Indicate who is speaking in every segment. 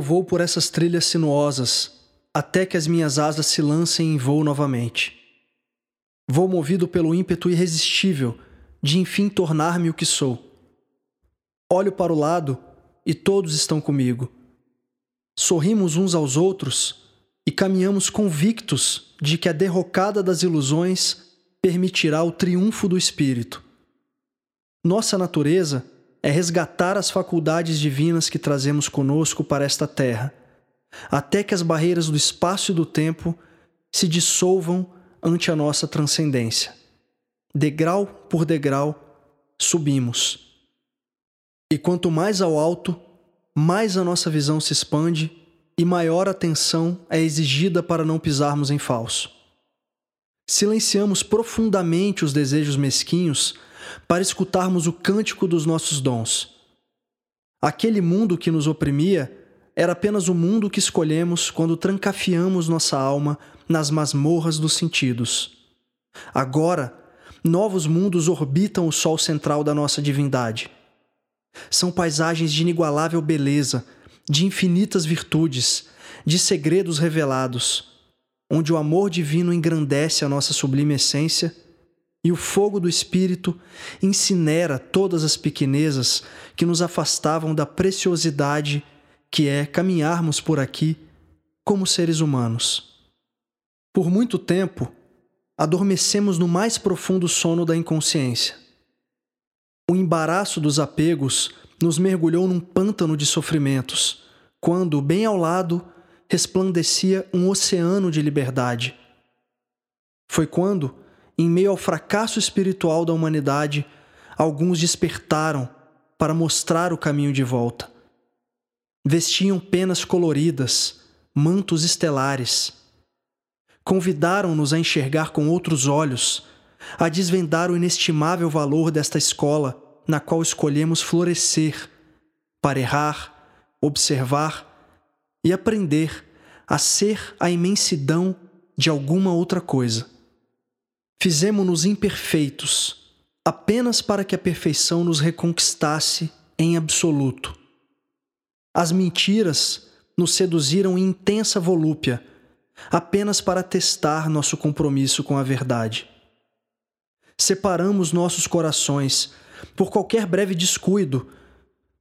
Speaker 1: vou por essas trilhas sinuosas até que as minhas asas se lancem em voo novamente. Vou movido pelo ímpeto irresistível de enfim tornar-me o que sou. Olho para o lado e todos estão comigo. Sorrimos uns aos outros e caminhamos convictos de que a derrocada das ilusões permitirá o triunfo do espírito. Nossa natureza é resgatar as faculdades divinas que trazemos conosco para esta terra, até que as barreiras do espaço e do tempo se dissolvam ante a nossa transcendência. Degrau por degrau, subimos. E quanto mais ao alto, mais a nossa visão se expande e maior atenção é exigida para não pisarmos em falso. Silenciamos profundamente os desejos mesquinhos para escutarmos o cântico dos nossos dons. Aquele mundo que nos oprimia era apenas o mundo que escolhemos quando trancafiamos nossa alma nas masmorras dos sentidos. Agora, novos mundos orbitam o sol central da nossa divindade. São paisagens de inigualável beleza, de infinitas virtudes, de segredos revelados, onde o amor divino engrandece a nossa sublime essência e o fogo do Espírito incinera todas as pequenezas que nos afastavam da preciosidade que é caminharmos por aqui como seres humanos. Por muito tempo, adormecemos no mais profundo sono da inconsciência. O embaraço dos apegos nos mergulhou num pântano de sofrimentos, quando, bem ao lado, resplandecia um oceano de liberdade. Foi quando, em meio ao fracasso espiritual da humanidade, alguns despertaram para mostrar o caminho de volta. Vestiam penas coloridas, mantos estelares. Convidaram-nos a enxergar com outros olhos, a desvendar o inestimável valor desta escola na qual escolhemos florescer, para errar, observar e aprender a ser a imensidão de alguma outra coisa. Fizemo-nos imperfeitos, apenas para que a perfeição nos reconquistasse em absoluto. As mentiras nos seduziram em intensa volúpia, apenas para testar nosso compromisso com a verdade. Separamos nossos corações por qualquer breve descuido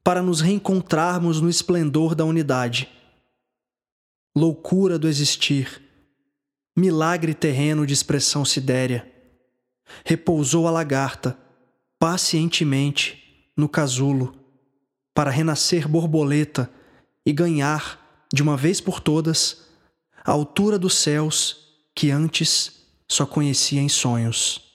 Speaker 1: para nos reencontrarmos no esplendor da unidade. Loucura do existir, milagre terreno de expressão sidérea repousou a lagarta, pacientemente, no casulo, para renascer borboleta e ganhar, de uma vez por todas, a altura dos céus que antes só conhecia em sonhos.